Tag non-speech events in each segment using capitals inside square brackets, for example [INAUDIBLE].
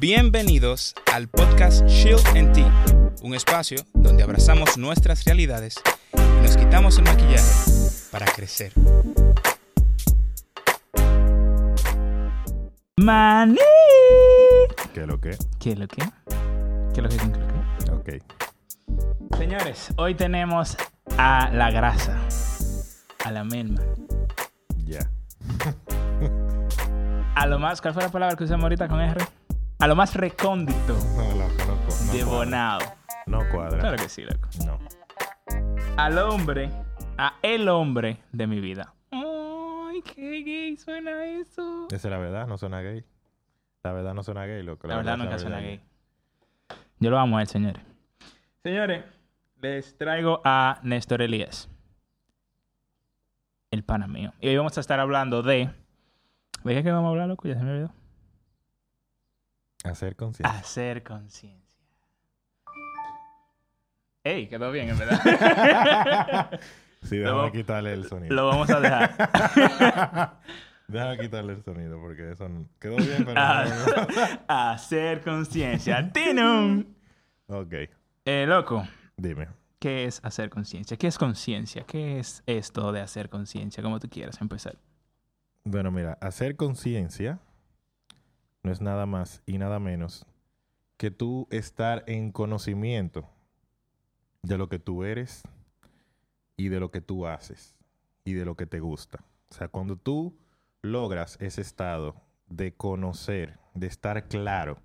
Bienvenidos al podcast Shield and Tea, un espacio donde abrazamos nuestras realidades y nos quitamos el maquillaje para crecer. Maní. ¿Qué lo que? ¿Qué es lo que? ¿Qué es lo que? ¿Qué es lo que? Ok. Señores, hoy tenemos a la grasa, a la melma, Ya. a lo más, ¿cuál fue la palabra que usamos ahorita con R? A lo más recóndito No, loco, no, de cuadra. Bonao. No cuadra. Claro que sí, loco. No. Al hombre, a el hombre de mi vida. Ay, qué gay suena eso. Esa es la verdad, no suena gay. La verdad no suena gay, loco. La verdad nunca suena verdad. gay. Yo lo amo a él, señores. Señores, les traigo a Néstor Elías. El pana mío. Y hoy vamos a estar hablando de... ¿De qué que vamos a hablar, loco? Ya se me olvidó. Hacer conciencia. Hacer conciencia. Ey, quedó bien, en verdad. [LAUGHS] sí, déjame quitarle el sonido. lo vamos a dejar. [LAUGHS] déjame quitarle el sonido porque eso no- quedó bien, pero no. [LAUGHS] Hacer conciencia. ¡Tinum! Ok, Eh, loco, dime. ¿qué es hacer conciencia? ¿Qué es conciencia? ¿Qué es esto de hacer conciencia? Como tú quieras empezar. Bueno, mira, hacer conciencia no es nada más y nada menos que tú estar en conocimiento de lo que tú eres y de lo que tú haces y de lo que te gusta. O sea, cuando tú logras ese estado de conocer, de estar claro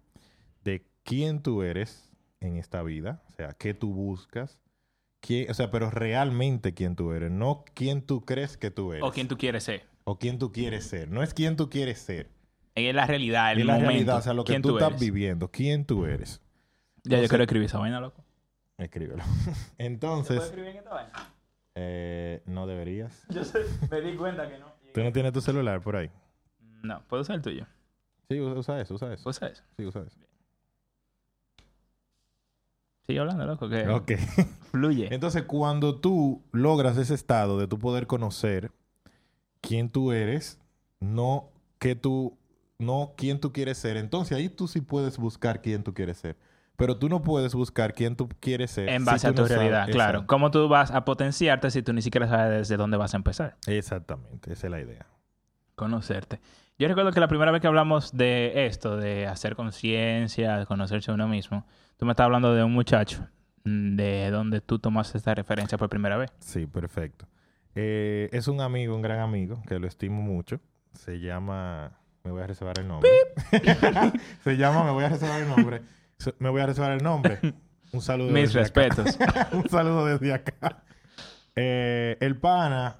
de quién tú eres en esta vida, o sea, qué tú buscas, quién, o sea, pero realmente quién tú eres, no quién tú crees que tú eres O quién tú quieres ser. o quién tú quieres ser. No es quién tú quieres ser. Es la realidad, el es la momento. realidad, o sea, lo que ¿Quién tú, estás viviendo. ¿Quién tú eres? Ya yo quiero escribir esa vaina, loco. Escríbelo. [LAUGHS] Entonces, escribir en esta vaina? eh, no deberías. Yo sé, me di cuenta que no. ¿Tú no tienes tu celular por ahí? No, puedo usar el tuyo. Sí, usa eso, usa eso. Usa eso. Sí, usa eso. Sigue hablando, loco, que Ok. [LAUGHS] fluye. Entonces, cuando tú logras ese estado de tú poder conocer quién tú eres, no que tú, no quién tú quieres ser, entonces ahí tú sí puedes buscar quién tú quieres ser. Pero tú no puedes buscar quién tú quieres ser. En si base a tu no sabes- realidad, claro. Exacto. ¿Cómo tú vas a potenciarte si tú ni siquiera sabes desde dónde vas a empezar? Exactamente, esa es la idea. Conocerte. Yo recuerdo que la primera vez que hablamos de esto, de hacer conciencia, de conocerse a uno mismo, tú me estabas hablando de un muchacho, mm, de donde tú tomaste esta referencia por primera vez. Sí, perfecto. Eh, es un amigo, un gran amigo, que lo estimo mucho. Se llama... Me voy a reservar el nombre. [LAUGHS] Se llama... Me voy a reservar el nombre. Me voy a reservar el nombre. Un saludo. Mis desde acá. respetos. [LAUGHS] un saludo desde acá. Eh, el pana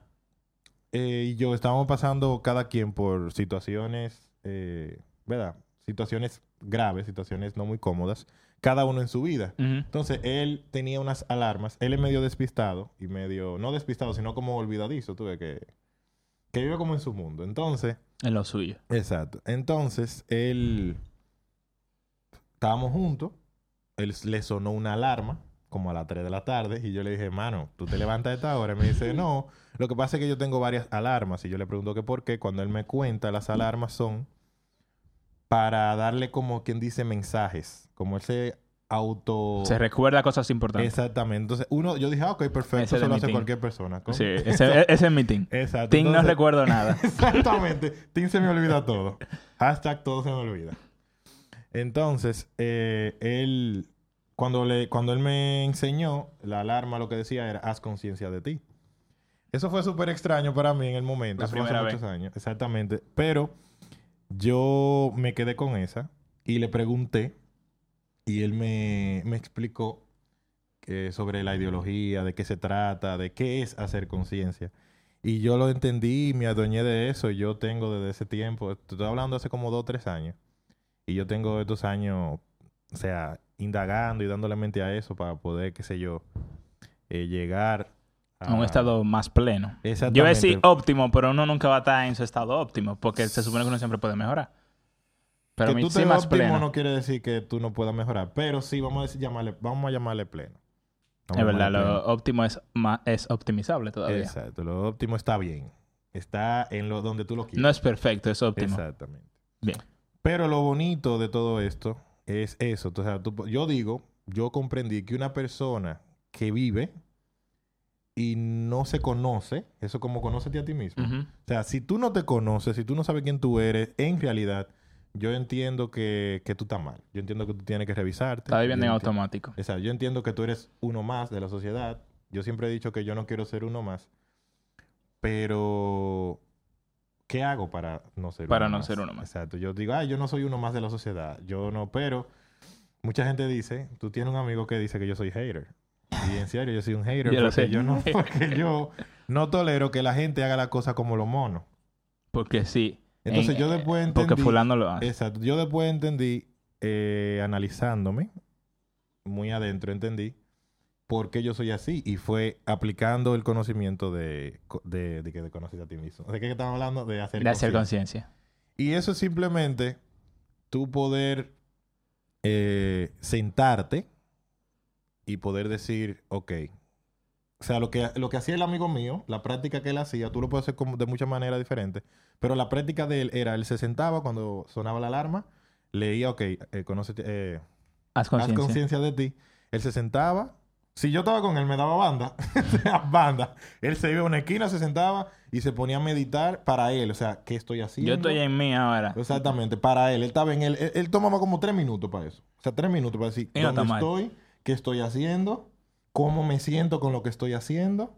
eh, y yo estábamos pasando cada quien por situaciones, eh, ¿verdad? Situaciones graves, situaciones no muy cómodas, cada uno en su vida. Ujú. Entonces, él tenía unas alarmas. Él es medio despistado y medio, no despistado, sino como olvidadizo, tú ves que, que vive como en su mundo. Entonces, En lo suyo. exacto. Entonces, él, estábamos juntos, él le sonó una alarma como a las 3 de la tarde y yo le dije, mano, tú te levantas a esta hora. Y me dice, no, lo que pasa es que yo tengo varias alarmas y yo le pregunto que por qué. Cuando él me cuenta, las alarmas son para darle como quien dice mensajes, como ese auto... Se recuerda cosas importantes. Exactamente. Entonces, uno, yo dije, ah, ok, perfecto, Ese eso lo hace team. cualquier persona. ¿Cómo? Sí, ese, ese es mi team. [LAUGHS] Exacto. Team no recuerdo nada. [LAUGHS] Exactamente. Team se me olvida todo. Hashtag todo se me olvida. Entonces, eh, él, cuando, le, cuando él me enseñó, la alarma lo que decía era, haz conciencia de ti. Eso fue súper extraño para mí en el momento. La Eso fue hace muchos años. Exactamente. Pero yo me quedé con esa y le pregunté y él me, me explicó sobre la ideología, de qué se trata, de qué es hacer conciencia. Y yo lo entendí y me adueñé de eso. y Yo tengo desde ese tiempo, estoy hablando hace como dos o tres años. Y yo tengo estos años, o sea, indagando y dándole mente a eso para poder, qué sé yo, eh, llegar A un estado más pleno. Exactamente. Yo voy a decir óptimo, pero uno nunca va a estar en su estado óptimo, porque se supone que uno siempre puede mejorar. Pero que tú te óptimo pleno. no quiere decir que tú no puedas mejorar. Pero sí, vamos a, decir, llamarle, vamos a llamarle pleno. Vamos Es verdad, lo óptimo es, es optimizable todavía. Exacto, lo óptimo está bien. Está en lo donde tú lo quieres. No es perfecto, es óptimo. Exactamente. Bien. Pero lo bonito de todo esto es eso. O sea, tú- yo digo, yo comprendí que una persona que vive y no se conoce, eso como conócete a ti mismo. O sea, si tú no te conoces, si tú no sabes quién tú eres, en realidad, yo entiendo que, que tú estás mal. Yo entiendo que tú tienes que revisarte. Está viviendo en automático. O sea, yo entiendo que tú eres uno más de la sociedad. Yo siempre he dicho que yo no quiero ser uno más. Pero, ¿qué hago para no ser Para uno no más? ser uno más. Exacto. Yo digo, ay, yo no soy uno más de la sociedad. Yo no, pero mucha gente dice, tú tienes un amigo que dice que yo soy hater. Y en serio, yo soy un hater [LAUGHS] Yo porque yo no, [LAUGHS] porque yo no tolero que la gente haga la cosa como los monos. Porque sí. Entonces En- yo después entendí... Porque fulano lo hace. Exacto. Yo después entendí, eh, analizándome, muy adentro entendí por qué yo soy así. Y fue aplicando el conocimiento de, de, de que te conoces a ti mismo. ¿De qué estamos hablando? De hacer De hacer conciencia. conciencia. Y eso es simplemente tú poder eh, sentarte y poder decir, ok. O sea, lo que, lo que hacía el amigo mío, la práctica que él hacía, tú lo puedes hacer como de muchas maneras diferentes, pero la práctica de él era, él se sentaba cuando sonaba la alarma, leía, ok, eh, conócete, eh, Haz conciencia. de ti. Él se sentaba. Si yo estaba con él, me daba banda. [LAUGHS] banda. Él se iba a una esquina, se sentaba y se ponía a meditar para él. O sea, ¿qué estoy haciendo? Yo estoy en mí ahora. Exactamente, para él. Él estaba en él. Él, él tomaba como tres minutos para eso. O sea, tres minutos para decir no dónde estoy, qué estoy haciendo, cómo me siento con lo que estoy haciendo.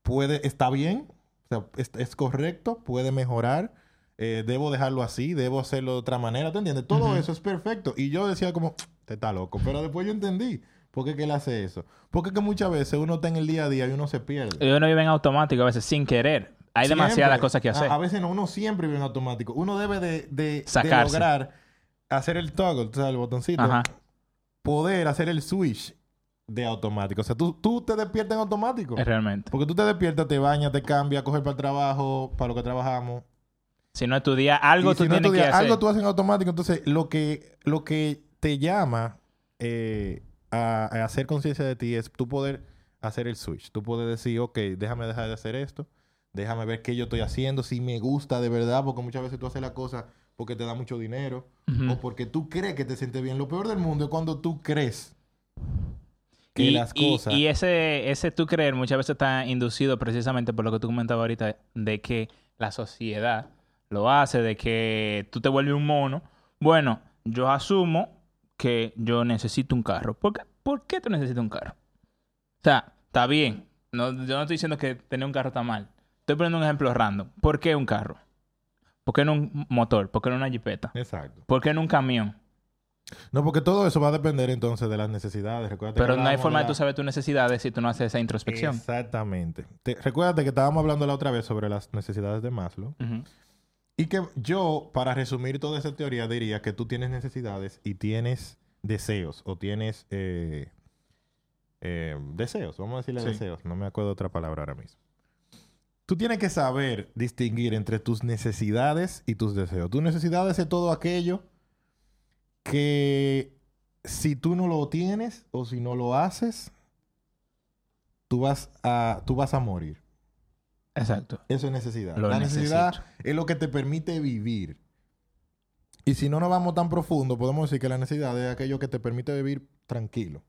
Puede, está bien, o sea, es, es correcto, puede mejorar. eh, debo dejarlo así, debo hacerlo de otra manera, ¿te entiendes? Todo Ujú. eso es perfecto. Y yo decía como, te está loco. Pero después yo entendí por qué que él hace eso. Porque que muchas veces uno está en el día a día y uno se pierde. Y uno vive en automático a veces sin querer. Hay Siempre. demasiadas cosas que A- hacer. A, veces no, uno siempre vive en automático. Uno debe de, de- de lograr hacer el toggle, tú sabes, el botoncito. Ajá. Poder hacer el switch de automático. O sea, tú, tú te despiertas en automático. Es realmente. Porque tú te despiertas, te bañas, te cambias, coges para el trabajo, para lo que trabajamos. Si no estudias, algo Y tú si no tienes que estudias, hacer. Algo tú haces en automático. Entonces, lo que, lo que te llama eh, a, a hacer conciencia de ti es tú poder hacer el switch. Tú puedes decir, ok, déjame dejar de hacer esto. Déjame ver qué yo estoy haciendo, si me gusta de verdad, porque muchas veces tú haces la cosa porque te da mucho dinero o porque tú crees que te sientes bien. Lo peor del mundo es cuando tú crees que y, las y- cosas... y ese, ese tú creer muchas veces está inducido precisamente por lo que tú comentabas ahorita, de que la sociedad lo hace, de que tú te vuelves un mono. Bueno, yo asumo que yo necesito un carro. ¿Por qué, ¿Por qué tú necesitas un carro? O sea, está bien. No, yo no estoy diciendo que tener un carro está mal. Estoy poniendo un ejemplo random. ¿Por qué un carro? ¿Por qué no un motor? ¿Por qué no una jipeta? Exacto. ¿Por qué no un camión? No, porque todo eso va a depender entonces de las necesidades. Recuérdate Pero no hay forma de tú saber tus necesidades si tú no haces esa introspección. Exactamente. Te, recuérdate que estábamos hablando la otra vez sobre las necesidades de Maslow. Y que yo, para resumir toda esa teoría, diría que tú tienes necesidades y tienes deseos. O tienes eh, eh, deseos. Vamos a decirle Sí. deseos. No me acuerdo otra palabra ahora mismo. Tú tienes que saber distinguir entre tus necesidades y tus deseos. Tus necesidades es todo aquello que si tú no lo tienes o si no lo haces, tú vas a, tú vas a morir. Exacto. Eso es necesidad. Lo la necesidad necesito. es lo que te permite vivir. Y si no nos vamos tan profundo, podemos decir que la necesidad es aquello que te permite vivir tranquilo.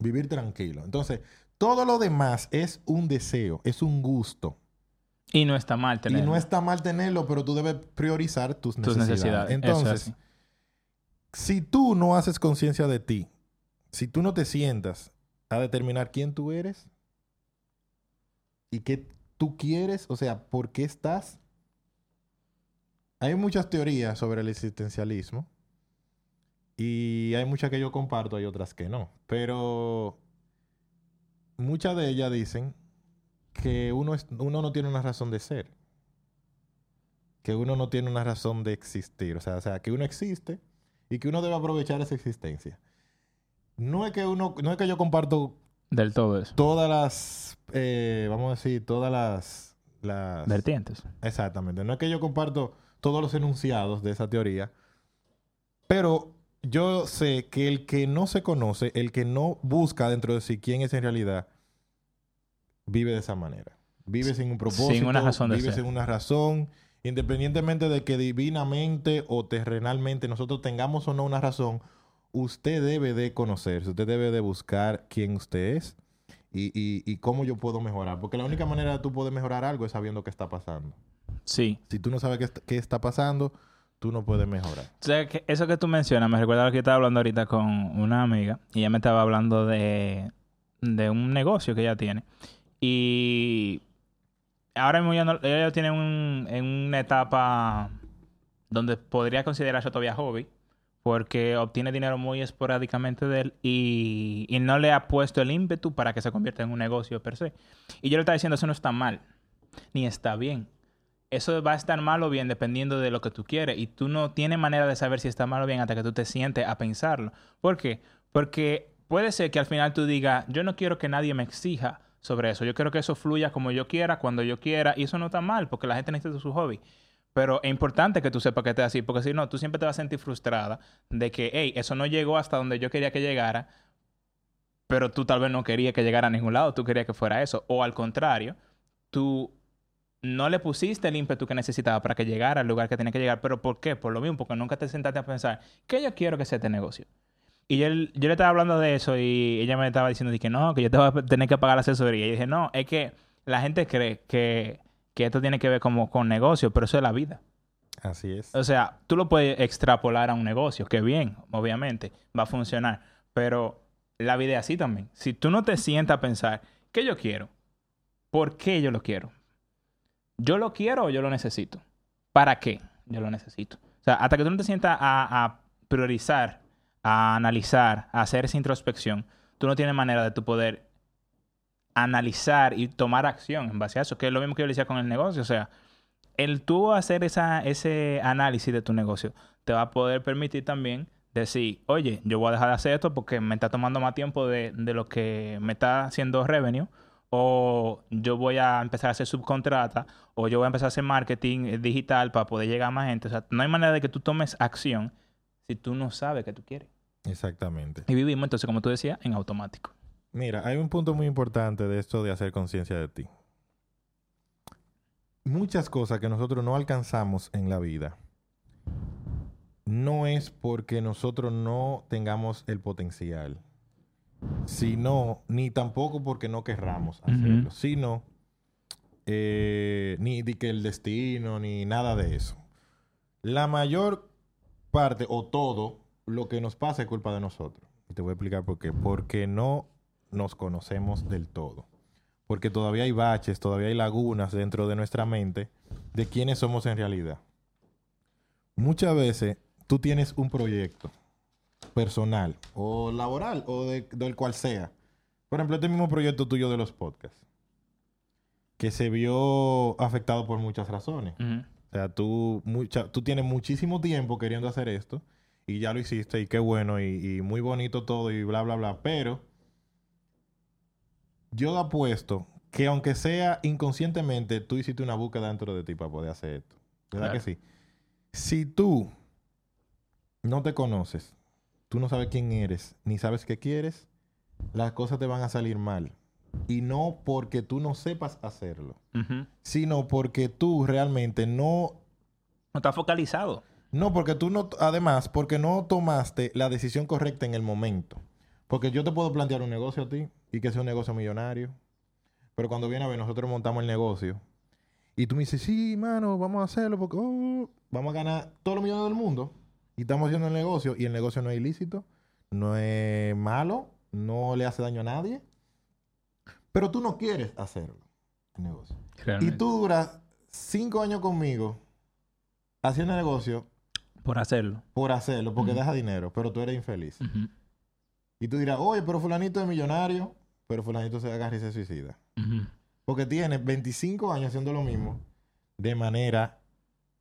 Vivir tranquilo. Entonces, todo lo demás es un deseo, es un gusto. Y no está mal Y tenerlo. no está mal tenerlo, pero tú debes priorizar tus, tus necesidades. necesidades. Eso es Entonces. Si tú no haces conciencia de ti, si tú no te sientas a determinar quién tú eres y qué tú quieres, o sea, por qué estás. Hay muchas teorías sobre el existencialismo y hay muchas que yo comparto, hay otras que no, pero muchas de ellas dicen que uno, es- uno no tiene una razón de ser, que uno no tiene una razón de existir, o sea, o sea, que uno existe y que uno debe aprovechar esa existencia. No es que uno, no es que yo comparto Del todo eso. todas las, eh, vamos a decir, todas las, las Vertientes. Exactamente. No es que yo comparto todos los enunciados de esa teoría, pero yo sé que el que no se conoce, el que no busca dentro de sí quién es en realidad, vive de esa manera. Vive sin un propósito, Sin una razón de vive ser. sin una razón Independientemente de que divinamente o terrenalmente nosotros tengamos o no una razón, usted debe de conocerse, usted debe de buscar quién usted es y, y, y cómo yo puedo mejorar. Porque la única manera de tú poder mejorar algo es sabiendo qué está pasando. Sí. Si tú no sabes qué, est- qué está pasando, tú no puedes mejorar. O sea, que eso que tú mencionas me recuerda lo que yo estaba hablando ahorita con una amiga y ella me estaba hablando de, de un negocio que ella tiene. Y ahora mismo ella, no- ya tiene un, en una etapa donde podría considerarse todavía hobby porque obtiene dinero muy esporádicamente de él y, y no le ha puesto el ímpetu para que se convierta en un negocio per se. Y yo le estaba diciendo, eso no está mal, ni está bien eso va a estar mal o bien dependiendo de lo que tú quieres. Y tú no tienes manera de saber si está mal o bien hasta que tú te sientes a pensarlo. ¿Por qué? Porque puede ser que al final tú digas, yo no quiero que nadie me exija sobre eso. Yo quiero que eso fluya como yo quiera, cuando yo quiera. Y eso no está mal, porque la gente necesita su hobby. Pero es importante que tú sepas que esté así, porque si no, tú siempre te vas a sentir frustrada de que, hey, eso no llegó hasta donde yo quería que llegara, pero tú tal vez no querías que llegara a ningún lado, tú querías que fuera eso. O al contrario, tú no le pusiste el ímpetu que necesitaba para que llegara al lugar que tenía que llegar. ¿Pero por qué? Por lo mismo, porque nunca te sentaste a pensar, ¿qué yo quiero que sea este negocio? Y yo, yo le estaba hablando de eso y ella me estaba diciendo que no, que yo te voy a tener que pagar la asesoría. Y dije, no, es que la gente cree que, que esto tiene que ver como con negocio, pero eso es la vida. Así es. O sea, tú lo puedes extrapolar a un negocio, que bien, obviamente, va a funcionar. Pero la vida es así también. Si tú no te sientas a pensar, ¿qué yo quiero? ¿Por qué yo lo quiero? ¿Yo lo quiero o yo lo necesito? ¿Para qué yo lo necesito? O sea, hasta que tú no te sientas a, a priorizar, a analizar, a hacer esa introspección, tú no tienes manera de tu poder analizar y tomar acción en base a eso, que es lo mismo que yo le decía con el negocio. O sea, el tú hacer esa, ese análisis de tu negocio te va a poder permitir también decir, oye, yo voy a dejar de hacer esto porque me está tomando más tiempo de, de lo que me está haciendo revenue, o yo voy a empezar a hacer subcontrata, o yo voy a empezar a hacer marketing digital para poder llegar a más gente. O sea, no hay manera de que tú tomes acción si tú no sabes qué tú quieres. Exactamente. Y vivimos entonces, como tú decías, en automático. Mira, hay un punto muy importante de esto de hacer conciencia de ti. Muchas cosas que nosotros no alcanzamos en la vida no es porque nosotros no tengamos el potencial, sino, ni tampoco porque no querramos hacerlo, Ujú. sino eh, ni de que el destino, ni nada de eso. La mayor parte o todo lo que nos pasa es culpa de nosotros. Y te voy a explicar por qué. Porque no nos conocemos del todo. Porque todavía hay baches, todavía hay lagunas dentro de nuestra mente de quiénes somos en realidad. Muchas veces tú tienes un proyecto personal o laboral o de- del cual sea. Por ejemplo, este mismo proyecto tuyo de los podcasts, que se vio afectado por muchas razones. O sea, tú, mucha, tú tienes muchísimo tiempo queriendo hacer esto y ya lo hiciste y qué bueno y, y muy bonito todo y bla, bla, bla. Pero yo apuesto que aunque sea inconscientemente, tú hiciste una búsqueda dentro de ti para poder hacer esto. ¿Verdad Claro. que sí? Si tú no te conoces, tú no sabes quién eres, ni sabes qué quieres, las cosas te van a salir mal. Y no porque tú no sepas hacerlo, sino porque tú realmente no No está focalizado. no, porque tú no, además, porque no tomaste la decisión correcta en el momento. Porque yo te puedo plantear un negocio a ti y que sea un negocio millonario. Pero cuando viene a ver, nosotros montamos el negocio. Y tú me dices, sí, mano, vamos a hacerlo porque oh, vamos a ganar todos los millones del mundo. Y estamos haciendo el negocio. Y el negocio no es ilícito, no es malo, no le hace daño a nadie. Pero tú no quieres hacerlo, el negocio. Y tú duras cinco años conmigo haciendo el negocio Por hacerlo. por hacerlo, porque Ujú. deja dinero, pero tú eres infeliz. Y tú dirás, oye, pero fulanito es millonario, pero fulanito se agarra y se suicida. Porque tiene 25 años haciendo lo mismo de manera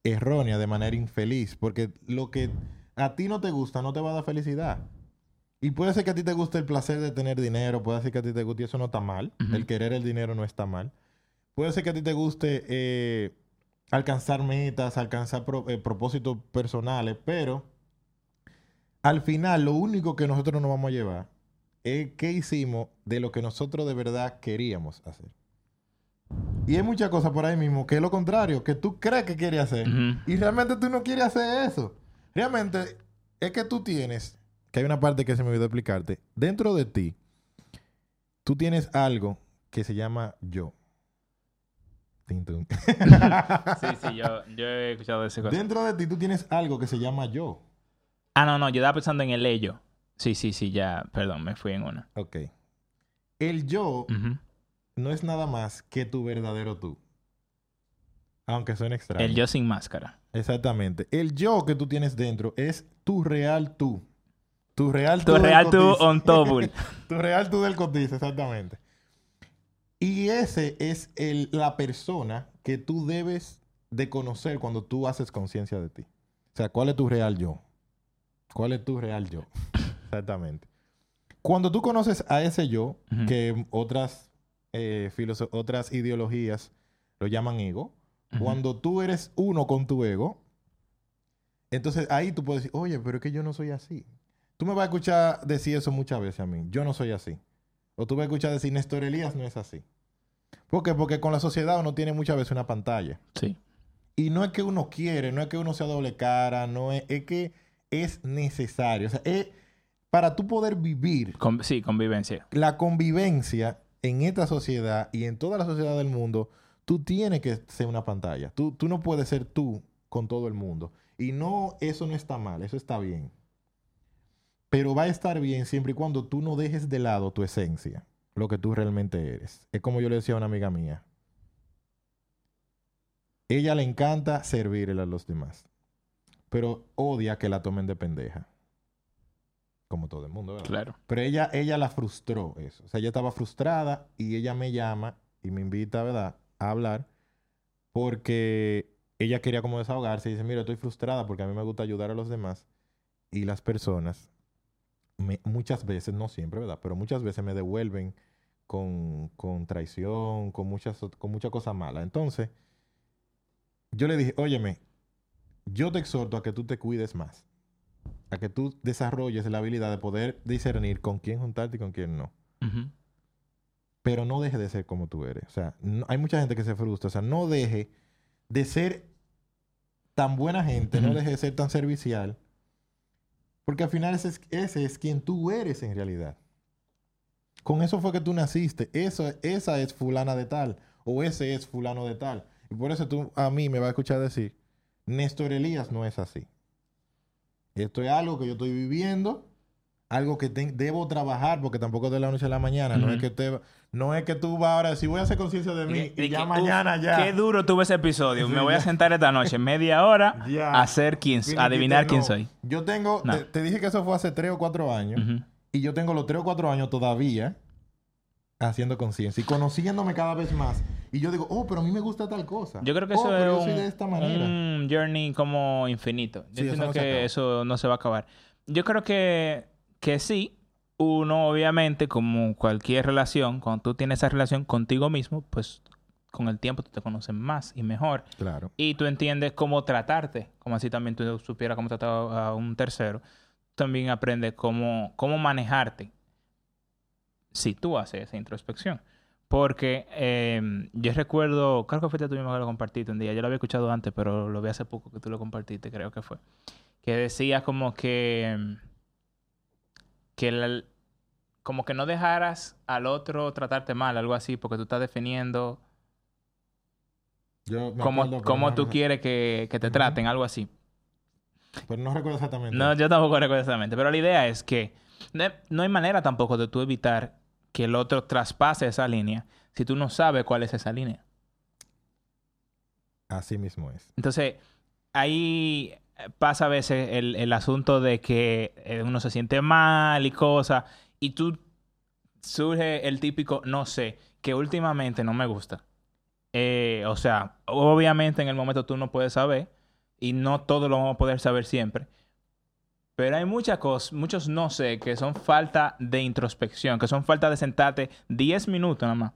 errónea, de manera infeliz, porque lo que a ti no te gusta no te va a dar felicidad. Y puede ser que a ti te guste el placer de tener dinero, puede ser que a ti te guste, y eso no está mal. El querer el dinero no está mal. Puede ser que a ti te guste eh, alcanzar metas, alcanzar pro- eh, propósitos personales, pero al final lo único que nosotros nos vamos a llevar es qué hicimos de lo que nosotros de verdad queríamos hacer. Y hay muchas cosas por ahí mismo que es lo contrario, que tú crees que quieres hacer. Y realmente tú no quieres hacer eso. Realmente es que tú tienes, que hay una parte que se me olvidó explicarte, dentro de ti, tú tienes algo que se llama yo. [LAUGHS] Sí, sí, yo, yo he escuchado ese cosa. dentro de ti tú tienes algo que se llama yo. Ah, no, no, yo estaba pensando en el ello. Sí, sí, sí, ya, perdón, me fui en una. Ok. El yo no es nada más que tu verdadero tú. Aunque suene extraño. El yo sin máscara. Exactamente. El yo que tú tienes dentro es tu real tú. Tu real tú. Tu real tú on tobul. [LAUGHS] tu real tú del cotiz, exactamente. Y ese es el, la persona que tú debes de conocer cuando tú haces conciencia de ti. O sea, ¿cuál es tu real yo? ¿Cuál es tu real yo? [LAUGHS] Exactamente. Cuando tú conoces a ese yo, que otras, eh, otras ideologías lo llaman ego, cuando tú eres uno con tu ego, entonces ahí tú puedes decir, oye, pero es que yo no soy así. Tú me vas a escuchar decir eso muchas veces a mí. Yo no soy así. O tú vas a escuchar decir, Néstor Elías no es así. ¿Por qué? Porque con la sociedad uno tiene muchas veces una pantalla. Sí. Y no es que uno quiere, no es que uno sea doble cara, no es, es que es necesario. O sea, es para tú poder vivir Con- sí, convivencia. la convivencia en esta sociedad y en toda la sociedad del mundo, tú tienes que ser una pantalla. Tú, tú no puedes ser tú con todo el mundo. Y no, eso no está mal, eso está bien. Pero va a estar bien siempre y cuando tú no dejes de lado tu esencia, lo que tú realmente eres. Es como yo le decía a una amiga mía. Ella le encanta servirle a los demás, pero odia que la tomen de pendeja. Como todo el mundo, ¿verdad? Claro. Pero ella, ella la frustró eso. O sea, ella estaba frustrada y ella me llama y me invita, ¿verdad?, a hablar porque ella quería como desahogarse y dice, mira, estoy frustrada porque a mí me gusta ayudar a los demás y las personas me- muchas veces, no siempre, ¿verdad?, pero muchas veces me devuelven con, con traición, con muchas, con muchas cosas malas. Entonces, yo le dije, óyeme, yo te exhorto a que tú te cuides más a que tú desarrolles la habilidad de poder discernir con quién juntarte y con quién no. Pero no deje de ser como tú eres. O sea, no- hay mucha gente que se frustra. O sea, no deje de ser tan buena gente, no deje de ser tan servicial. Porque al final ese es, ese es quien tú eres en realidad. Con eso fue que tú naciste. Eso, esa es fulana de tal. O ese es fulano de tal. Y por eso tú a mí me vas a escuchar decir, Néstor Elías no es así. Esto es algo que yo estoy viviendo, algo que te- debo trabajar, porque tampoco es de la noche a la mañana. No es que te, no es que tú vas ahora, si voy a hacer conciencia de mí, y, Y ya que, mañana ya. Qué duro tuve ese episodio. Sí, Me voy a sentar esta noche, media hora, [LAUGHS] Ya. a hacer quién, adivinar quién soy. Yo tengo, No. te, te dije que eso fue hace tres o cuatro años, y yo tengo los tres o cuatro años todavía haciendo conciencia y conociéndome cada vez más. Y yo digo, oh, pero a mí me gusta tal cosa. Yo creo que Oh, eso pero es yo soy un, de esta manera. un journey como infinito. Yo Sí, entiendo no que eso no se va a acabar. Yo creo que, que sí. Uno, obviamente, como cualquier relación, cuando tú tienes esa relación contigo mismo, pues con el tiempo tú te conoces más y mejor. Claro. Y tú entiendes cómo tratarte, como así también tú supieras cómo tratar a un tercero. También aprendes cómo, cómo manejarte si tú haces esa introspección. Porque eh, yo recuerdo, creo que fuiste tú mismo que lo compartiste un día. Yo lo había escuchado antes, pero lo vi hace poco que tú lo compartiste, creo que fue. Que decía como que, que la- como que no dejaras al otro tratarte mal, algo así, porque tú estás definiendo Yo cómo, cómo tú quieres que, que te traten, algo así. Pero no recuerdo exactamente. No, yo tampoco recuerdo exactamente. Pero la idea es que no, no hay manera tampoco de tú evitar que el otro traspase esa línea si tú no sabes cuál es esa línea. Así mismo es. Entonces, ahí pasa a veces el, el asunto de que eh, uno se siente mal y cosas, y tú surge el típico no sé, que últimamente no me gusta. Eh, o sea, obviamente en el momento tú no puedes saber, y no todo lo vamos a poder saber siempre. Pero hay muchas cosas, muchos no sé, que son falta de introspección, que son falta de sentarte 10 minutos nada más.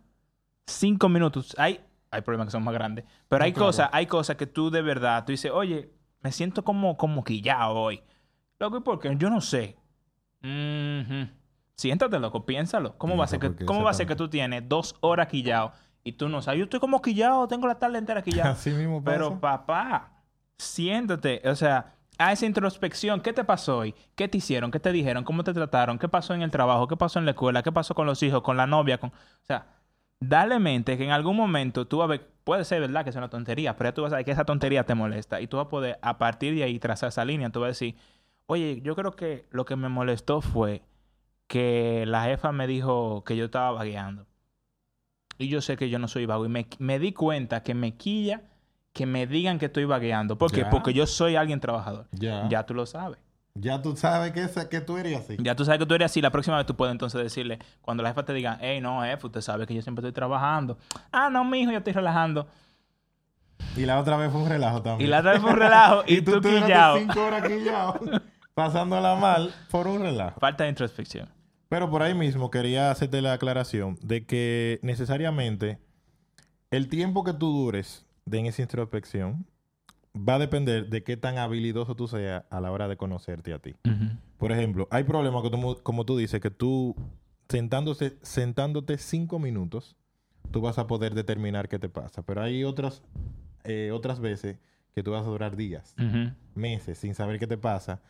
5 minutos. Hay, hay problemas que son más grandes. Pero No, hay claro. cosas, hay cosas que tú de verdad, tú dices, oye, me siento como, como quillado hoy. Loco, ¿y por qué? Yo no sé. Ujú. Siéntate, loco, piénsalo. ¿Cómo va a ser que, cómo va a ser que tú tienes dos horas quillado Y tú no sabes, yo estoy como quillado, tengo la tarde entera quillado. [LAUGHS] Así mismo pasa. Pero papá, siéntate, o sea, a esa introspección, ¿qué te pasó hoy? ¿Qué te hicieron? ¿Qué te dijeron? ¿Cómo te trataron? ¿Qué pasó en el trabajo? ¿Qué pasó en la escuela? ¿Qué pasó con los hijos? ¿Con la novia? Con... O sea, dale mente que en algún momento tú vas a ver, puede ser verdad que es una tontería, pero ya tú vas a ver que esa tontería te molesta y tú vas a poder a partir de ahí trazar esa línea. Tú vas a decir, oye, yo creo que lo que me molestó fue que la jefa me dijo que yo estaba vagueando. Y yo sé que yo no soy vago. Y me, me di cuenta que me quilla que me digan que estoy vagueando. ¿Por qué? Porque yo soy alguien trabajador. Ya. Ya tú lo sabes. Ya tú sabes que, esa- que tú eres así. Ya tú sabes que tú eres así. La próxima vez tú puedes entonces decirle, cuando la jefa te diga, hey, no, jefe, usted sabe que yo siempre estoy trabajando. Ah, no, mijo, yo estoy relajando. Y la otra vez fue un relajo Y también. la otra vez fue un relajo [LAUGHS] y, tú, duraste quillado. cinco horas quillado. [LAUGHS] pasándola mal por un relajo. Falta de introspección. Pero por ahí mismo quería hacerte la aclaración de que necesariamente el tiempo que tú dures de en esa introspección va a depender de qué tan habilidoso tú seas a la hora de conocerte a ti. Por ejemplo, hay problemas que tú- como tú dices, que tú sentándose, sentándote cinco minutos, tú vas a poder determinar qué te pasa. Pero hay otras, eh, otras veces que tú vas a durar días, meses, sin saber qué te pasa.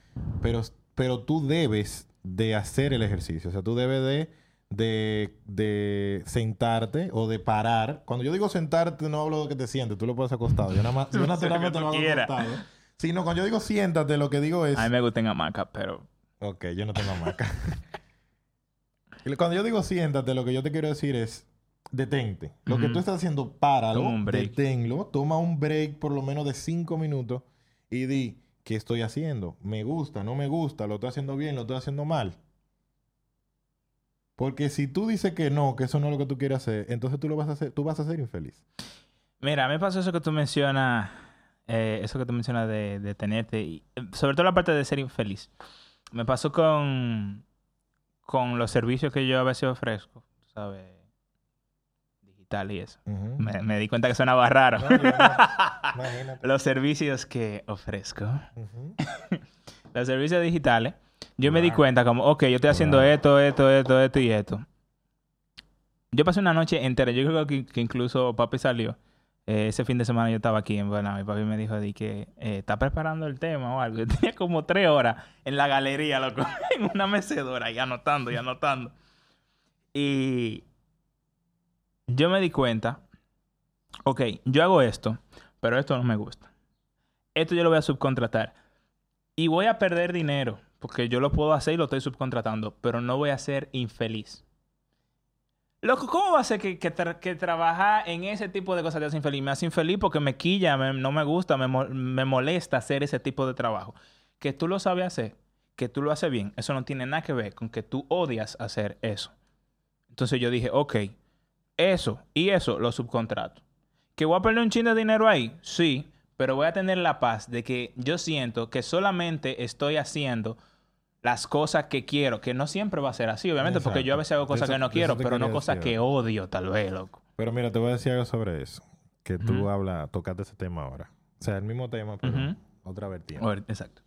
Pero, pero tú debes de hacer el ejercicio. O sea, tú debes de, de, de sentarte o de parar. Cuando yo digo sentarte, no hablo de que te sientes. Tú lo puedes acostado. Yo, nada más, [LAUGHS] yo naturalmente lo hago acostado. Sino cuando yo digo siéntate, lo que digo es... A mí me gustan hamacas, pero... Ok, yo no tengo hamaca. [LAUGHS] Cuando yo digo siéntate, lo que yo te quiero decir es detente. Lo que tú estás haciendo, páralo, deténlo, toma un break por lo menos de cinco minutos y di, ¿qué estoy haciendo? ¿Me gusta? ¿No me gusta? ¿Lo estoy haciendo bien? ¿Lo estoy haciendo mal? Porque si tú dices que no, que eso no es lo que tú quieres hacer, entonces tú lo vas a hacer, tú vas a ser infeliz. Mira, a mí me pasó eso que tú mencionas, eh, eso que tú mencionas de, de tenerte, y, eh, sobre todo la parte de ser infeliz. Me pasó con, con los servicios que yo a veces ofrezco, sabes, digital y eso. Me, me di cuenta que sonaba raro. No, no. [LAUGHS] Los servicios que ofrezco, [LAUGHS] los servicios digitales, yo me di cuenta como, ok, yo estoy haciendo esto, esto, esto, esto y esto. Yo pasé una noche entera, yo creo que, que incluso papi salió. Eh, ese fin de semana yo estaba aquí en Buena y papi me dijo de que eh, está preparando el tema o algo. [LAUGHS] Yo tenía como tres horas en la galería, loco, [LAUGHS] en una mecedora y anotando y anotando. Y yo me di cuenta, ok, yo hago esto, pero esto no me gusta. Esto yo lo voy a subcontratar. Y voy a perder dinero, porque yo lo puedo hacer y lo estoy subcontratando, pero no voy a ser infeliz. Loco, ¿cómo va a ser que, que, tra- que trabajar en ese tipo de cosas te hace infeliz? Me hace infeliz porque me quilla, no me gusta, me, me molesta hacer ese tipo de trabajo. Que tú lo sabes hacer, que tú lo haces bien, eso no tiene nada que ver con que tú odias hacer eso. Entonces yo dije, ok, eso y eso lo subcontrato. ¿Que voy a perder un chin de dinero ahí? Sí, pero voy a tener la paz de que yo siento que solamente estoy haciendo las cosas que quiero, que no siempre va a ser así, obviamente, porque yo a veces hago cosas Eso- que no quiero, pero no cosas decir que odio, tal vez, loco. Pero mira, te voy a decir algo sobre eso. Que tú Ujú. hablas, tocaste ese tema ahora. O sea, el mismo tema, pero otra vertiente. Exacto.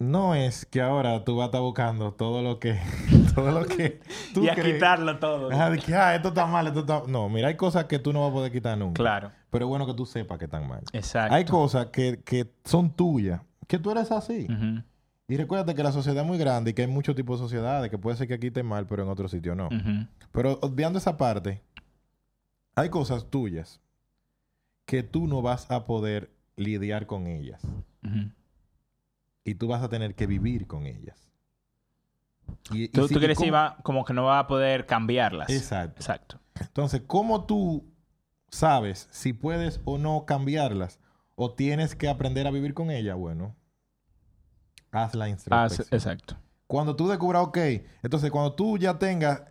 No es que ahora tú vas a estar buscando todo lo que... [LAUGHS] todo lo que tú y a crees. quitarlo todo. De que, ah, esto está mal, esto está... No, mira, hay cosas que tú no vas a poder quitar nunca. Claro, Pero es bueno que tú sepas que están mal. exacto. Hay cosas que, que son tuyas, que tú eres así. Y recuérdate que la sociedad es muy grande y que hay muchos tipos de sociedades, que puede ser que aquí esté mal, pero en otro sitio no. Pero obviando esa parte, hay cosas tuyas que tú no vas a poder lidiar con ellas. Y tú vas a tener que vivir con ellas. Y, y Tú, si- tú y quieres decir, como que no va a poder cambiarlas. Exacto. Exacto. Entonces, ¿cómo tú sabes si puedes o no cambiarlas? ¿O tienes que aprender a vivir con ellas? Bueno, haz la introspección. exacto. Cuando tú descubras, ok, entonces cuando tú ya tengas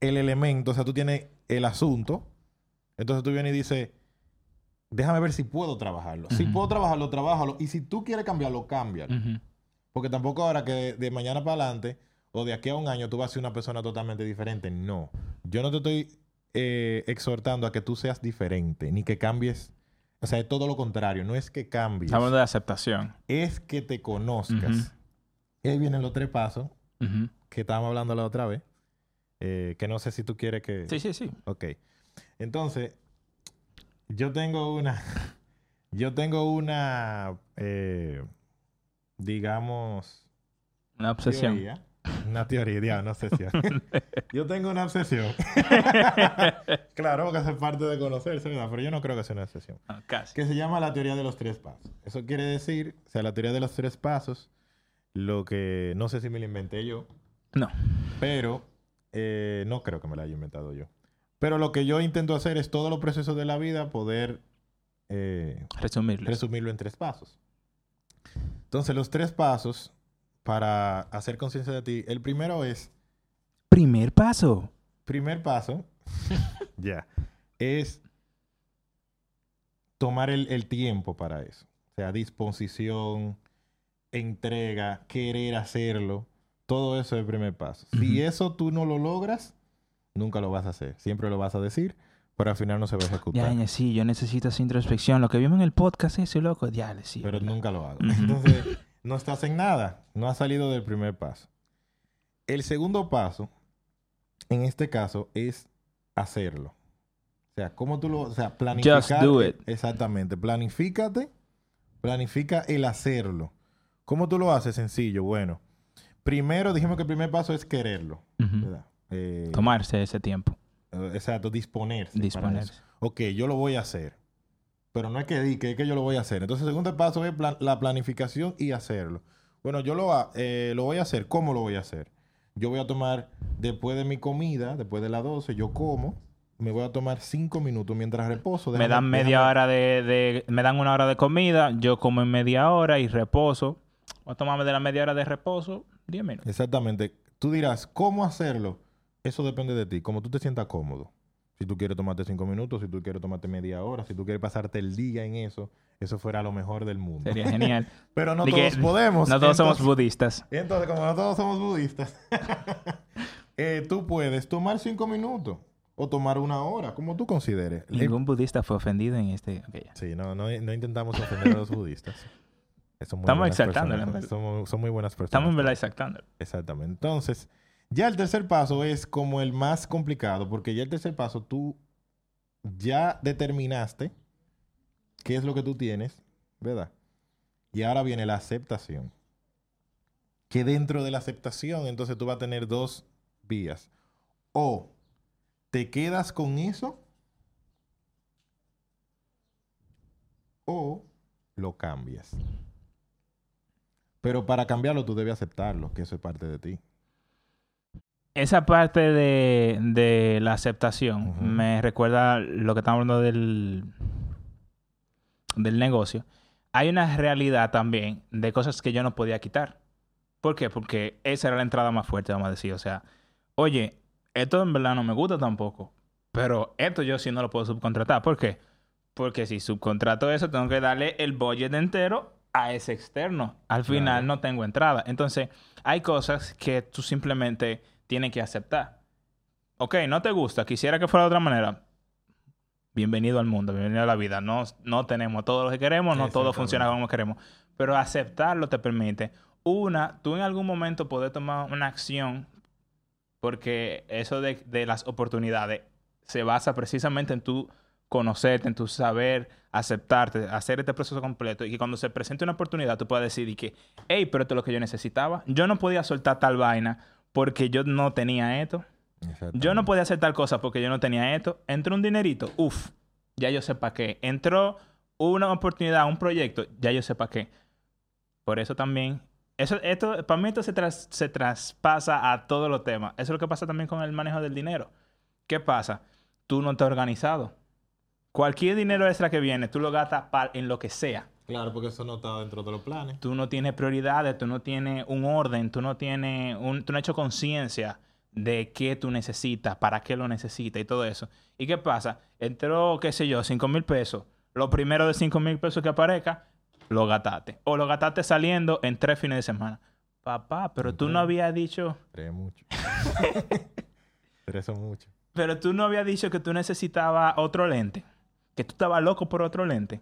el elemento, o sea, tú tienes el asunto, entonces tú vienes y dices, déjame ver si puedo trabajarlo. Si puedo trabajarlo, trabájalo. Y si tú quieres cambiarlo, cámbialo. Porque tampoco ahora que de mañana para adelante o de aquí a un año tú vas a ser una persona totalmente diferente. No. Yo no te estoy eh, exhortando a que tú seas diferente, ni que cambies. O sea, es todo lo contrario. No es que cambies, Estamos hablando de aceptación. es que te conozcas. Y ahí vienen los tres pasos que estábamos hablando la otra vez. Eh, que no sé si tú quieres que... Sí, sí, sí. Ok. Entonces, yo tengo una... [LAUGHS] Yo tengo una... eh, digamos... Una obsesión. teoría. Una teoría, una obsesión. [LAUGHS] yo tengo una obsesión. [LAUGHS] claro, porque hace parte de conocerse, ¿verdad? Pero yo no creo que sea una obsesión. Ah, casi. Que se llama la teoría de los tres pasos. Eso quiere decir, o sea, la teoría de los tres pasos, lo que no sé si me la inventé yo, No. pero eh, no creo que me la haya inventado yo. Pero lo que yo intento hacer es todos los procesos de la vida poder eh, Resumirlo. resumirlo en tres pasos. Entonces, los tres pasos para hacer conciencia de ti, el primero es, Primer paso. primer paso, [LAUGHS] ya, es tomar el, el tiempo para eso. O sea, disposición, entrega, querer hacerlo. Todo eso es el primer paso. Si eso tú no lo logras, nunca lo vas a hacer. Siempre lo vas a decir, pero al final no se va a ejecutar. Ya, sí, yo necesito esa introspección. Lo que vimos en el podcast ese, loco, ya, sí. pero ¿verdad? nunca lo hago. [LAUGHS] Entonces, no estás en nada. No has salido del primer paso. El segundo paso, en este caso, es hacerlo. O sea, ¿cómo tú lo... O sea, planificar... Just do it. Exactamente. Planifícate. Planifica el hacerlo. ¿Cómo tú lo haces? Sencillo. Bueno, primero dijimos que el primer paso es quererlo. Eh, Tomarse ese tiempo. eh, exacto, disponerse. Disponerse. Ok, yo lo voy a hacer. Pero no es que di que, es que yo lo voy a hacer. Entonces, el segundo paso es plan- la planificación y hacerlo. Bueno, yo lo, ha- eh, lo voy a hacer. ¿Cómo lo voy a hacer? Yo voy a tomar, después de mi comida, después de las 12, yo como. Me voy a tomar 5 minutos mientras reposo. Me dan media déjame- hora de, de- Me dan una hora de comida, yo como en media hora y reposo. Voy a tomarme de la media hora de reposo 10 minutos. Exactamente. Tú dirás, ¿cómo hacerlo? Eso depende de ti. Como tú te sientas cómodo. Si tú quieres tomarte 5 minutos, si tú quieres tomarte media hora, si tú quieres pasarte el día en eso, eso fuera lo mejor del mundo. Sería genial. [LAUGHS] Pero no todos podemos. No todos somos entonces- budistas. [LAUGHS] Entonces, como no todos somos budistas, [LAUGHS] eh, tú puedes tomar cinco minutos o tomar una hora, como tú consideres. Ningún budista fue ofendido en este. ok, ya. Sí, no, no, no intentamos ofender a los budistas. Son muy Estamos verdad. Son, muy buenas personas. Estamos en verdad exactando. Exactamente. Entonces, ya el tercer paso es como el más complicado, porque ya el tercer paso tú ya determinaste qué es lo que tú tienes, ¿verdad? Y ahora viene la aceptación. Que dentro de la aceptación, entonces tú vas a tener dos vías. O te quedas con eso, o lo cambias. Pero para cambiarlo tú debes aceptarlo, que eso es parte de ti. Esa parte de, de la aceptación me recuerda lo que estamos hablando del, del negocio. Hay una realidad también de cosas que yo no podía quitar. ¿Por qué? Porque esa era la entrada más fuerte, vamos a decir. O sea, oye, esto en verdad no me gusta tampoco. Pero esto yo sí no lo puedo subcontratar. ¿Por qué? Porque si subcontrato eso, tengo que darle el budget entero a ese externo. Al final Claro. no tengo entrada. Entonces, hay cosas que tú simplemente tienes que aceptar. Ok, no te gusta, quisiera que fuera de otra manera. Bienvenido al mundo, bienvenido a la vida. No, no tenemos todo lo que queremos, no todo funciona como queremos. Pero aceptarlo te permite, una, tú en algún momento poder tomar una acción, porque eso de, de las oportunidades se basa precisamente en tu conocerte, en tu saber, aceptarte, hacer este proceso completo y que cuando se presente una oportunidad tú puedas decir y que, hey, pero esto es lo que yo necesitaba. Yo no podía soltar tal vaina porque yo no tenía esto. Yo no podía hacer tal cosa porque yo no tenía esto. Entró un dinerito, uff, ya yo sé para qué. Entró una oportunidad, un proyecto, ya yo sé para qué. Por eso también, eso, esto, para mí esto se, tras- se traspasa a todos los temas. Eso es lo que pasa también con el manejo del dinero. ¿Qué pasa? Tú no te has organizado. Cualquier dinero extra que viene, tú lo gastas en lo que sea. Claro, porque eso no está dentro de los planes. Tú no tienes prioridades, tú no tienes un orden, tú no tienes un, tú no has hecho conciencia de qué tú necesitas, para qué lo necesitas y todo eso. ¿Y qué pasa? Entró, qué sé yo, 5 mil pesos. Lo primero de 5 mil pesos que aparezca, lo gastaste. O lo gastaste saliendo en tres fines de semana. Papá, pero tú no habías dicho, Tres mucho. [LAUGHS] Tres son mucho. pero tú no habías dicho que tú necesitabas otro lente. Que tú estabas loco por otro lente.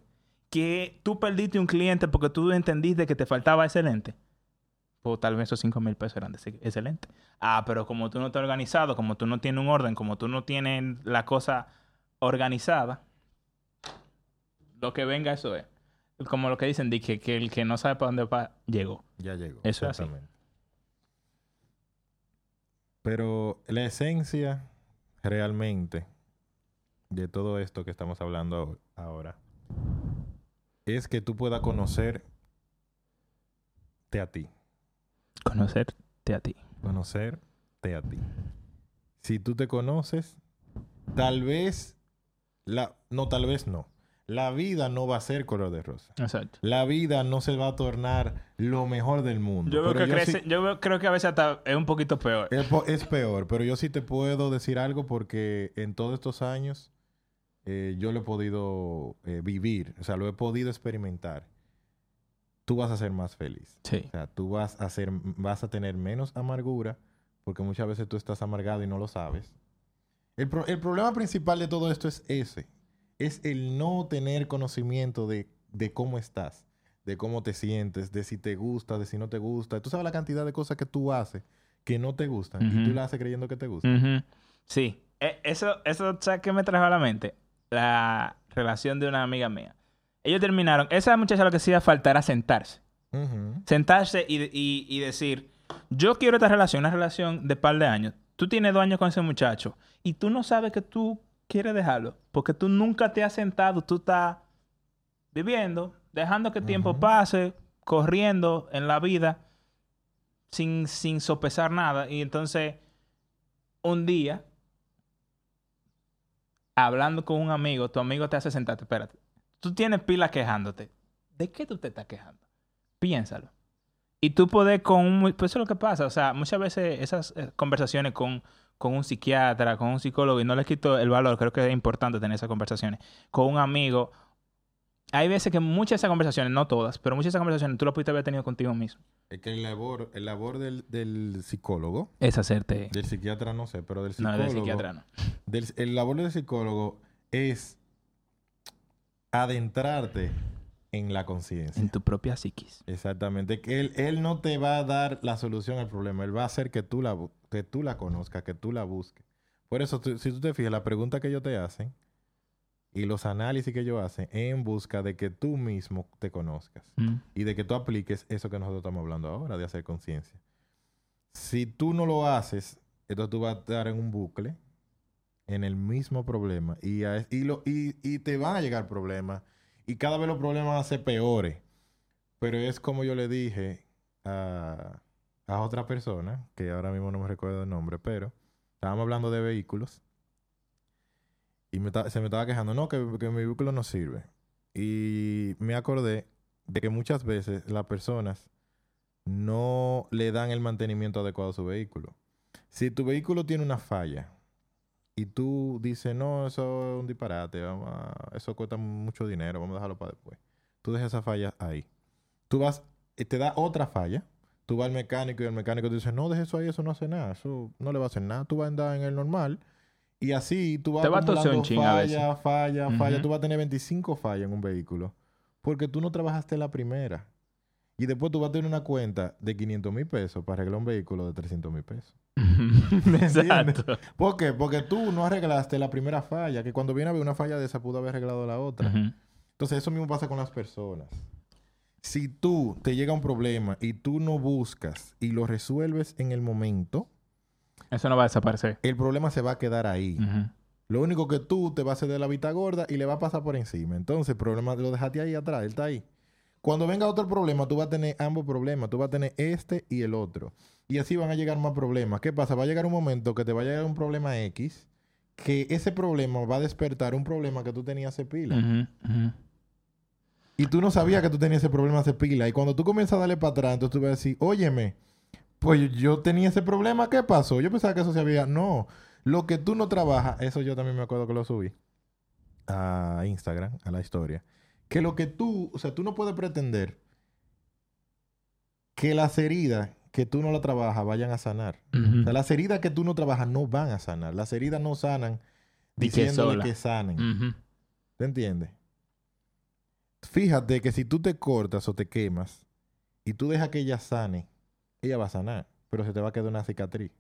Que tú perdiste un cliente porque tú entendiste que te faltaba ese lente. pues tal vez esos 5 mil pesos eran de- excelentes. Ah, pero como tú no estás organizado, como tú no tienes un orden, como tú no tienes la cosa organizada, lo que venga eso es. Como lo que dicen, que, que el que no sabe para dónde va, llegó. Ya llegó. Eso es así. Pero la esencia realmente de todo esto que estamos hablando ahor- ahora es que tú puedas conocerte a ti. Conocerte a ti. Conocerte a ti. Si tú te conoces, tal vez, la, no, tal vez no. La vida no va a ser color de rosa. Exacto. La vida no se va a tornar lo mejor del mundo. Yo, veo Pero que yo sí- crece- yo creo que a veces hasta es un poquito peor. Es, es peor, pero yo sí te puedo decir algo porque en todos estos años eh, yo lo he podido eh, vivir, o sea, lo he podido experimentar. Tú vas a ser más feliz. Sí. O sea, tú vas a ser, vas a tener menos amargura porque muchas veces tú estás amargado y no lo sabes. El, pro- el problema principal de todo esto es ese. Es el no tener conocimiento de, de cómo estás, de cómo te sientes, de si te gusta, de si no te gusta. Tú sabes la cantidad de cosas que tú haces que no te gustan y tú las haces creyendo que te gustan. Sí. Eh, eso, eso, ¿sabes qué me trajo a la mente? La relación de una amiga mía. Ellos terminaron. Esa muchacha lo que hacía falta era sentarse. Sentarse y, y- y decir, yo quiero esta relación, una relación de par de años. Tú tienes dos años con ese muchacho y tú no sabes que tú quieres dejarlo porque tú nunca te has sentado, tú estás viviendo, dejando que el tiempo pase, corriendo en la vida sin, sin sopesar nada. Y entonces, un día, hablando con un amigo, tu amigo te hace sentarte, espérate, tú tienes pila quejándote. ¿De qué tú te estás quejando? Piénsalo. Y tú puedes con un... Pues eso es lo que pasa. O sea, muchas veces esas eh, conversaciones con, con un psiquiatra, con un psicólogo, y no les quito el valor, creo que es importante tener esas conversaciones, con un amigo. Hay veces que muchas de esas conversaciones, no todas, pero muchas de esas conversaciones tú las pudiste haber tenido contigo mismo. Es que el labor, el labor del, del psicólogo, Es hacerte... del psiquiatra no sé, pero del No, psicólogo. de psiquiatra no. del- el labor del psicólogo es adentrarte en la conciencia. En tu propia psiquis. Exactamente. Que él, él no te va a dar la solución al problema. Él va a hacer que tú la, que tú la conozcas, que tú la busques. Por eso, tú- si tú te fijas, la pregunta que ellos te hacen y los análisis que ellos hacen en busca de que tú mismo te conozcas Mm. y de que tú apliques eso que nosotros estamos hablando ahora, de hacer conciencia. Si tú no lo haces, entonces tú vas a estar en un bucle, en el mismo problema, y, a- y, lo, y, y te van a llegar problemas, y cada vez los problemas van a ser peores. Pero es como yo le dije a, a otra persona, que ahora mismo no me recuerdo el nombre, pero estábamos hablando de vehículos, y me se me estaba quejando, no, que, que mi vehículo no sirve. Y me acordé de que muchas veces las personas no le dan el mantenimiento adecuado a su vehículo. Si tu vehículo tiene una falla y tú dices, no, eso es un disparate, vamos eso cuesta mucho dinero, vamos a dejarlo para después. Tú dejas esa falla ahí. Tú vas, y te da otra falla, tú vas al mecánico y el mecánico te dice, no, deja eso ahí, eso no hace nada, eso no le va a hacer nada, tú vas a andar en el normal. Y así tú vas Te va a acumulando chin a veces. falla, falla, falla. Ujú. Tú vas a tener 25 fallas en un vehículo. Porque tú no trabajaste la primera. Y después tú vas a tener una cuenta de 500 mil pesos para arreglar un vehículo de 300 mil pesos. [LAUGHS] Exacto. ¿Por qué? Porque tú no arreglaste la primera falla. Que cuando viene a ver una falla de esa, pudo haber arreglado la otra. Entonces, eso mismo pasa con las personas. Si tú te llega un problema y tú no buscas y lo resuelves en el momento, Eso no va a desaparecer. el problema se va a quedar ahí. Lo único que tú te vas a hacer de la vista gorda y le va a pasar por encima. Entonces, el problema lo dejaste ahí atrás, él está ahí. Cuando venga otro problema, tú vas a tener ambos problemas. Tú vas a tener este y el otro. Y así van a llegar más problemas. ¿Qué pasa? Va a llegar un momento que te va a llegar un problema X, que ese problema va a despertar un problema que tú tenías hace pila. Y tú no sabías que tú tenías ese problema hace pila. Y cuando tú comienzas a darle para atrás, entonces tú vas a decir, óyeme, pues yo tenía ese problema, ¿qué pasó? Yo pensaba que eso se había... No, lo que tú no trabajas, eso yo también me acuerdo que lo subí a Instagram, a la historia. Que lo que tú, o sea, tú no puedes pretender que las heridas que tú no la trabajas vayan a sanar. O sea, las heridas que tú no trabajas no van a sanar. Las heridas no sanan que diciéndole que sanen. ¿Te entiendes? Fíjate que si tú te cortas o te quemas y tú dejas que ella sane ella va a sanar, pero se te va a quedar una cicatriz.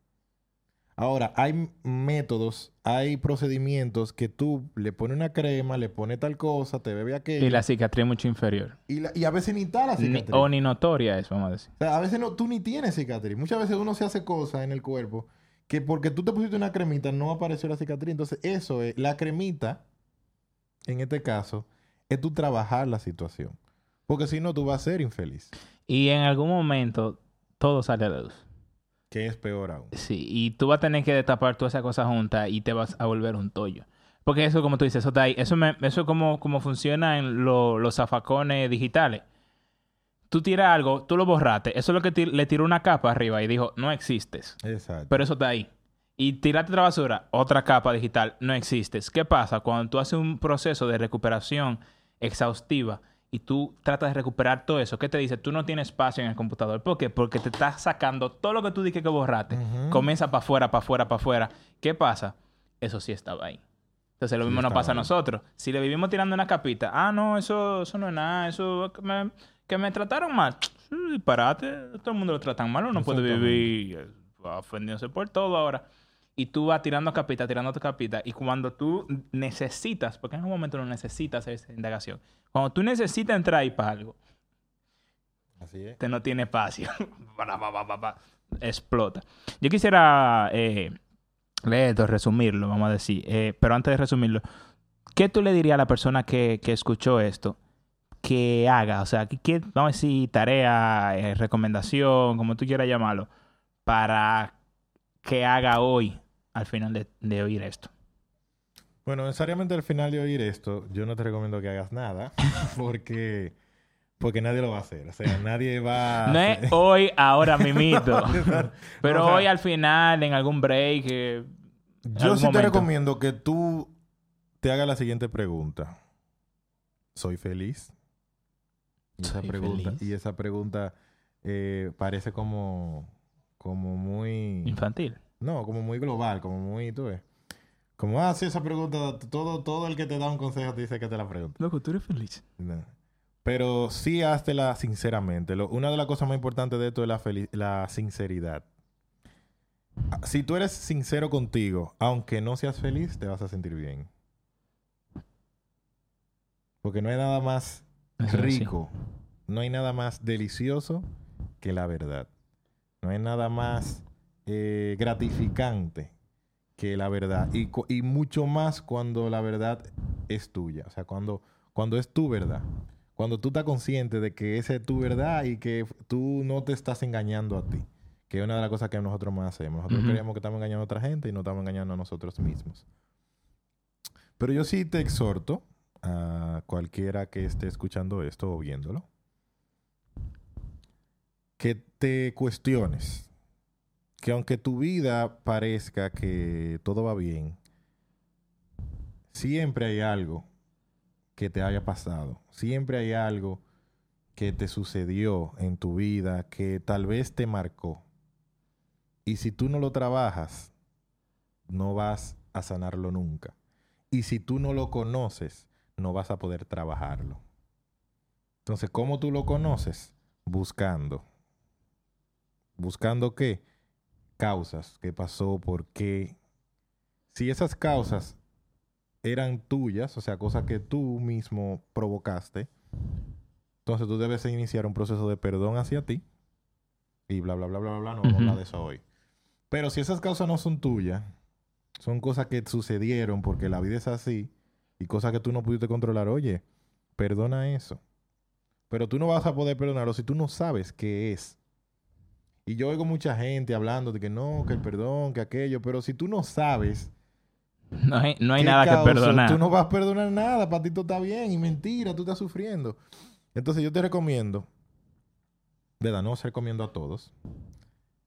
Ahora, hay métodos, hay procedimientos que tú le pones una crema, le pones tal cosa, te bebe aquello. Y la cicatriz es mucho inferior. Y, la- y a veces ni está la Ni- cicatriz. o ni notoria es, vamos a decir. O sea, a veces no, tú ni tienes cicatriz. Muchas veces uno se hace cosas en el cuerpo que porque tú te pusiste una cremita no apareció la cicatriz. Entonces, eso es, la cremita, en este caso, es tú trabajar la situación. Porque si no, tú vas a ser infeliz. Y en algún momento todo sale a la luz. Que es peor aún. Sí, y tú vas a tener que destapar toda esa cosa junta y te vas a volver un tollo. Porque eso, como tú dices, eso está ahí. Eso, me, eso es como, como funciona en lo- los zafacones digitales. Tú tiras algo, tú lo borraste. Eso es lo que le tiró una capa arriba y dijo, no existes. Exacto. Pero eso está ahí. Y tiraste otra basura, otra capa digital, no existes. ¿Qué pasa? Cuando tú haces un proceso de recuperación exhaustiva y tú tratas de recuperar todo eso, ¿qué te dice? Tú no tienes espacio en el computador. ¿Por qué? Porque te estás sacando todo lo que tú dijiste que borraste. Comienza para afuera, para afuera, para afuera. ¿Qué pasa? Eso sí estaba ahí. Entonces lo Sí mismo nos pasa a nosotros. Si le vivimos tirando una capita, ah, no, eso, eso no es nada, eso que me, que me trataron mal. Sí, Disparate, todo el mundo lo tratan mal, uno puede vivir eh, ofendiéndose por todo ahora. Y tú vas tirando capita, tirando tu capita. Y cuando tú necesitas, porque en un momento no necesitas hacer esa indagación. Cuando tú necesitas entrar ahí para algo, Así es. Usted no tiene espacio. Pa, pa, pa, pa, pa. Explota. Yo quisiera eh, leer esto, resumirlo, vamos a decir. Eh, pero antes de resumirlo, ¿qué tú le dirías a la persona que, que escuchó esto que haga? O sea, ¿qué, qué- vamos a decir, tarea, eh, recomendación, como tú quieras llamarlo, para que haga hoy al final de, de oír esto? Bueno, necesariamente al final de oír esto, yo no te recomiendo que hagas nada [LAUGHS] porque, porque nadie lo va a hacer. O sea, nadie va [LAUGHS] No es hoy, ahora [LAUGHS] mimito. pero No, o sea, hoy al final, en algún break. eh, Yo algún sí te recomiendo que tú te hagas la siguiente pregunta. ¿Soy feliz? Y esa ¿Soy pregunta, feliz? y esa pregunta eh, parece como, como muy... Infantil. No, como muy global, como muy, tú ves. Como, ah, sí, esa pregunta, todo, todo el que te da un consejo te dice que te la pregunta. Loco, tú eres feliz. No. Pero sí háztela sinceramente. Lo- una de las cosas más importantes de esto es la, la sinceridad. Ah, Si tú eres sincero contigo, aunque no seas feliz, te vas a sentir bien. Porque no hay nada más rico, no hay nada más delicioso que la verdad. No hay nada más eh, gratificante que la verdad. Y, mucho más cuando la verdad es tuya. O sea, cuando, cuando es tu verdad. Cuando tú estás consciente de que esa es tu verdad y que tú no te estás engañando a ti. Que es una de las cosas que nosotros más hacemos. Nosotros Ujú. creemos que estamos engañando a otra gente y no estamos engañando a nosotros mismos. Pero yo sí te exhorto a cualquiera que esté escuchando esto o viéndolo, que te cuestiones, que aunque tu vida parezca que todo va bien, siempre hay algo que te haya pasado, siempre hay algo que te sucedió en tu vida que tal vez te marcó. Y si tú no lo trabajas, no vas a sanarlo nunca. Y si tú no lo conoces, no vas a poder trabajarlo. Entonces, ¿cómo tú lo conoces? Buscando. ¿Buscando qué? Causas. ¿Qué pasó? ¿Por qué? Si esas causas eran tuyas, o sea, cosas que tú mismo provocaste, entonces tú debes iniciar un proceso de perdón hacia ti. Y bla, bla, bla, bla, bla, bla. No vamos a hablar de eso hoy. Pero si esas causas no son tuyas, son cosas que sucedieron porque la vida es así y cosas que tú no pudiste controlar, oye, perdona eso. Pero tú no vas a poder perdonarlo si tú no sabes qué es. Y yo oigo mucha gente hablando de que no, que el perdón, que aquello, pero si tú no sabes No hay, no hay ¿Qué nada causa? que perdonar. Tú no vas a perdonar nada, para ti todo está bien y mentira, tú estás sufriendo. Entonces yo te recomiendo, ¿verdad? No os recomiendo a todos,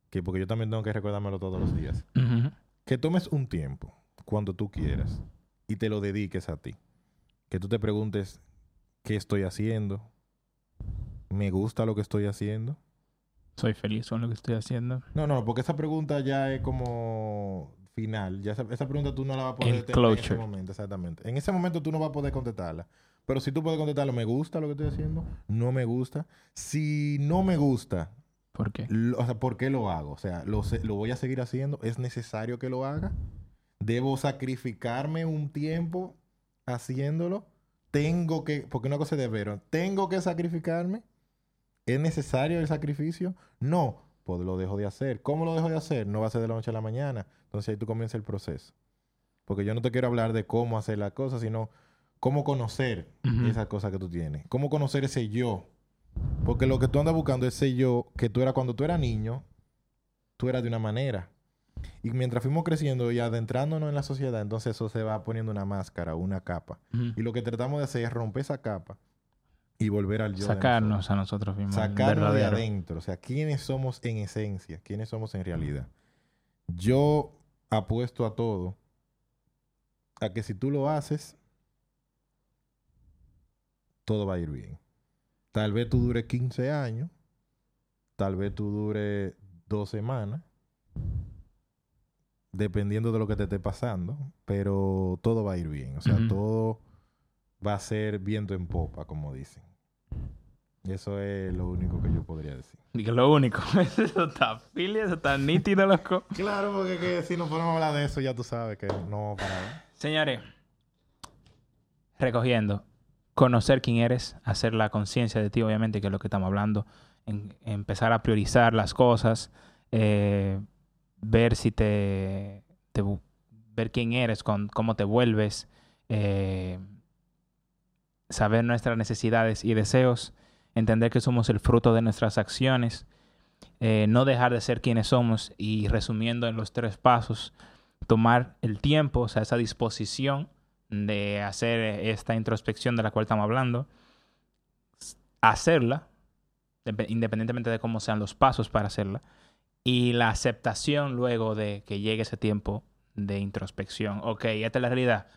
que porque yo también tengo que recordármelo todos los días, que tomes un tiempo cuando tú quieras y te lo dediques a ti. Que tú te preguntes, ¿qué estoy haciendo? ¿Me gusta lo que estoy haciendo? Soy feliz con lo que estoy haciendo. No, no, porque esa pregunta ya es como final. Ya esa, esa pregunta tú no la vas a poder El tener en ese momento, exactamente. En ese momento tú no vas a poder contestarla. Pero si tú puedes contestarlo, ¿me gusta lo que estoy haciendo? ¿No me gusta? Si no me gusta, ¿Por qué? Lo- o sea, ¿por qué lo hago? O sea, ¿lo, ¿lo voy a seguir haciendo? ¿Es necesario que lo haga? ¿Debo sacrificarme un tiempo haciéndolo? ¿Tengo que, porque una cosa es deber, ¿tengo que sacrificarme? ¿Es necesario el sacrificio? No, pues lo dejo de hacer. ¿Cómo lo dejo de hacer? No va a ser de la noche a la mañana. Entonces ahí tú comienzas el proceso. Porque yo no te quiero hablar de cómo hacer las cosas, sino cómo conocer Ujú. esas cosas que tú tienes. Cómo conocer ese yo. Porque lo que tú andas buscando es ese yo que tú eras cuando tú eras niño, tú eras de una manera. Y mientras fuimos creciendo y adentrándonos en la sociedad, entonces eso se va poniendo una máscara, una capa. Y lo que tratamos de hacer es romper esa capa y volver al yo. Sacarnos a nosotros mismos. Sacarnos de adentro. O sea, quiénes somos en esencia, quiénes somos en realidad. Yo apuesto a todo a que si tú lo haces, todo va a ir bien. Tal vez tú dure 15 años, tal vez tú dure dos semanas, dependiendo de lo que te esté pasando, pero todo va a ir bien. O sea, todo va a ser viento en popa, como dicen. Y eso es lo único que yo podría decir. Y que lo único. [LAUGHS] eso está fili, eso está nítido, loco. Claro, porque que si nos ponemos a hablar de eso, ya tú sabes que no para Señores, recogiendo, conocer quién eres, hacer la conciencia de ti, obviamente, que es lo que estamos hablando, en- empezar a priorizar las cosas, eh, ver si te, ver quién eres, con, cómo te vuelves, eh, saber nuestras necesidades y deseos, entender que somos el fruto de nuestras acciones, eh, no dejar de ser quienes somos y resumiendo en los tres pasos, tomar el tiempo, o sea, esa disposición de hacer esta introspección de la cual estamos hablando, hacerla, depe- independientemente de cómo sean los pasos para hacerla, y la aceptación luego de que llegue ese tiempo de introspección. Ok, esta es la realidad,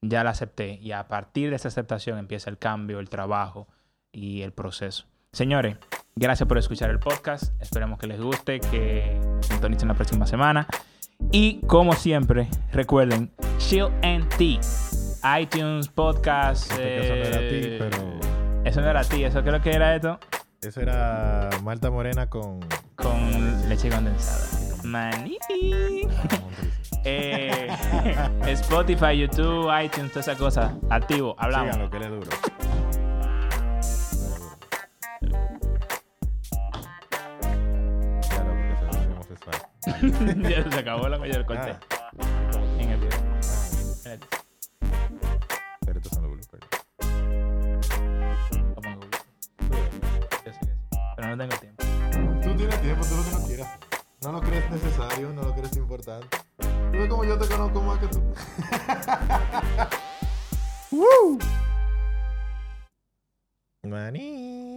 ya la acepté, y a partir de esa aceptación empieza el cambio, el trabajo y el proceso. Señores, gracias por escuchar el podcast, esperemos que les guste, que sintonicen la próxima semana. Y como siempre, recuerden, Chill and Tea. iTunes, podcast. Sé que eso no era ti, eh, pero Eso no era ti, eso creo que era esto. eso era Malta Morena con Con leche condensada. Maní. Eh, [LAUGHS] Spotify, YouTube, iTunes, toda esa cosa. Activo, hablamos. Síganlo, que le duro. [LAUGHS] ya se acabó la coña del corte. En el video. Espérate. Espérate, son los bloopers. Lo pongo. Yo sé que sí. Pero no tengo tiempo. Tú tienes tiempo, tú lo que no quieras. No lo crees necesario, no lo crees importante. Tú ves como yo te conozco más que tú. ¡Woo! [LAUGHS] Maní.